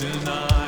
tonight.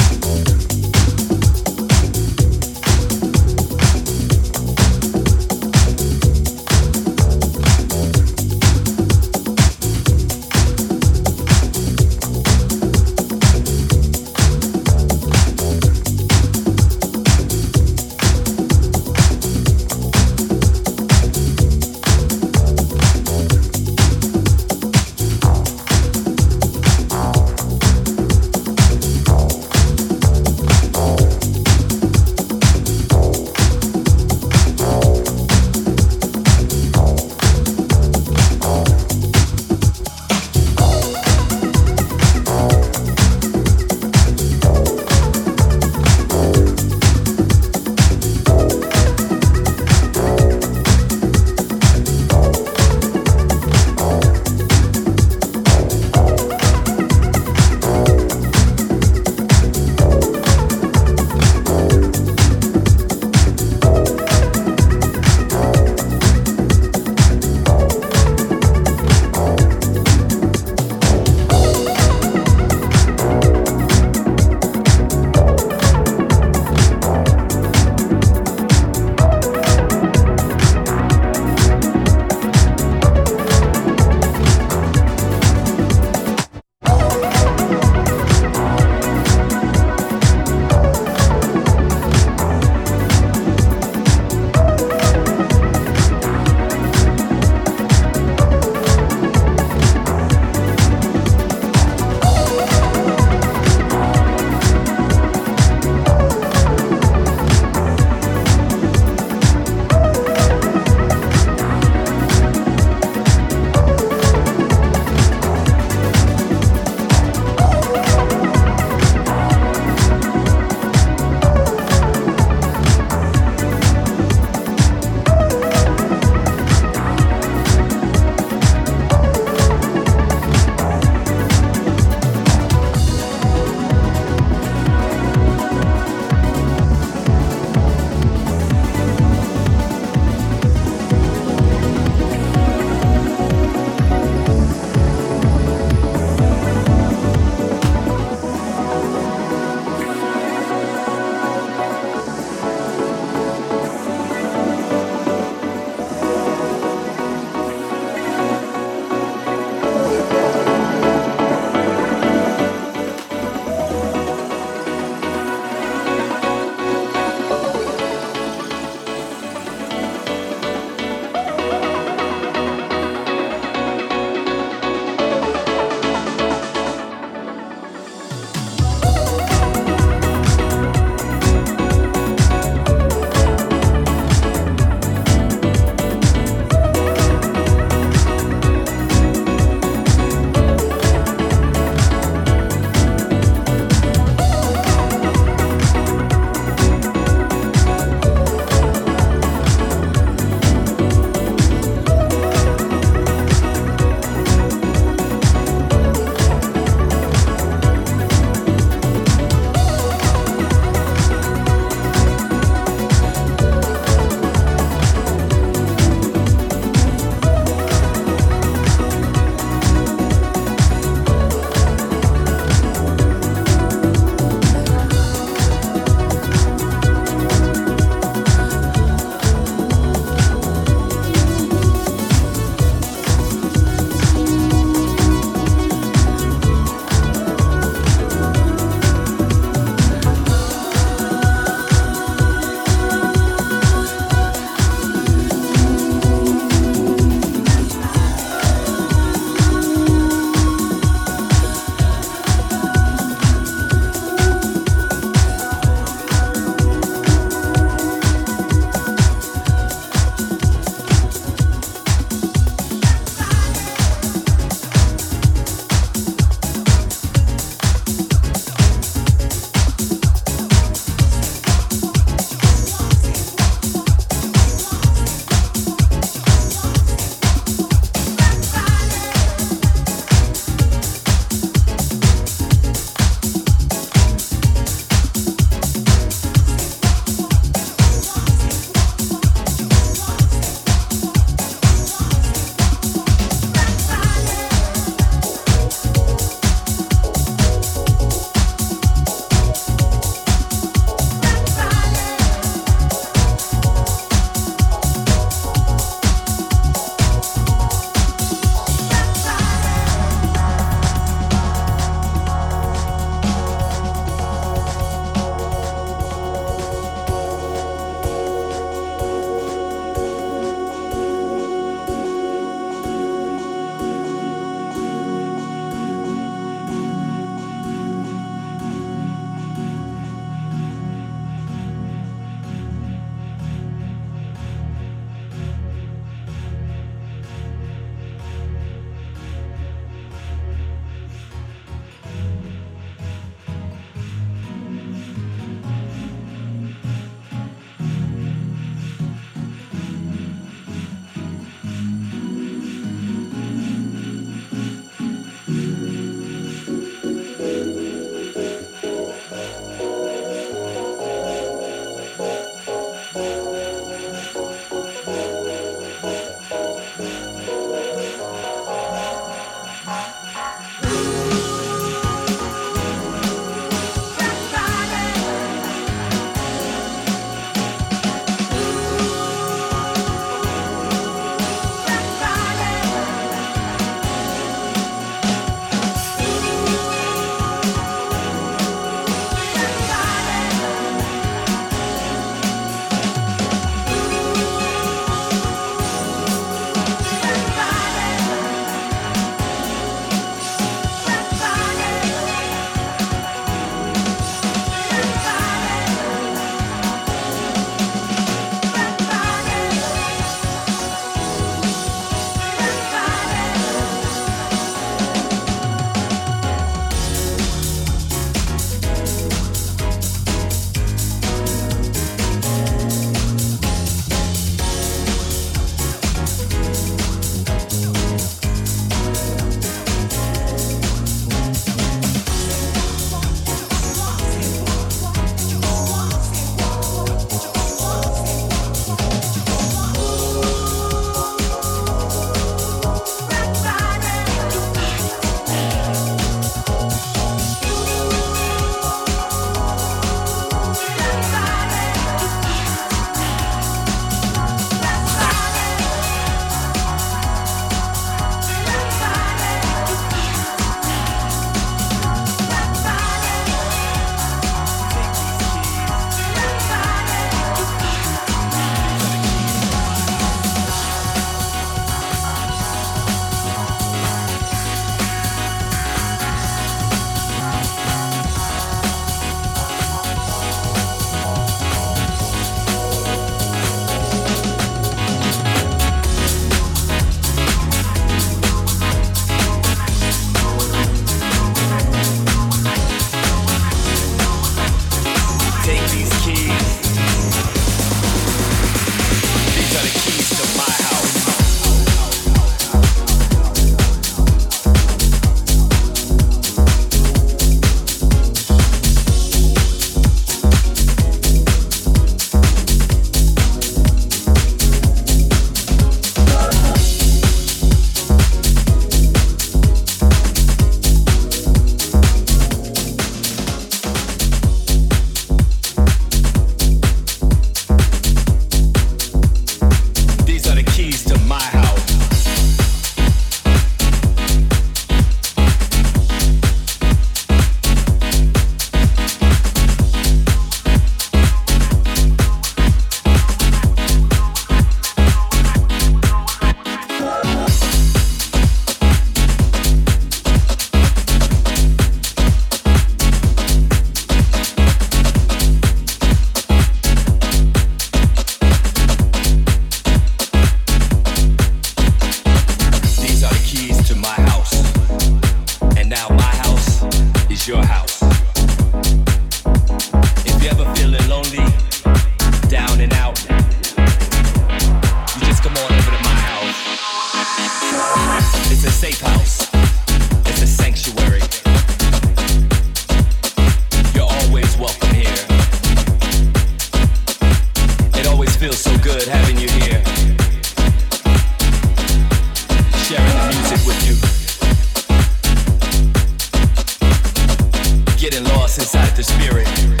Take these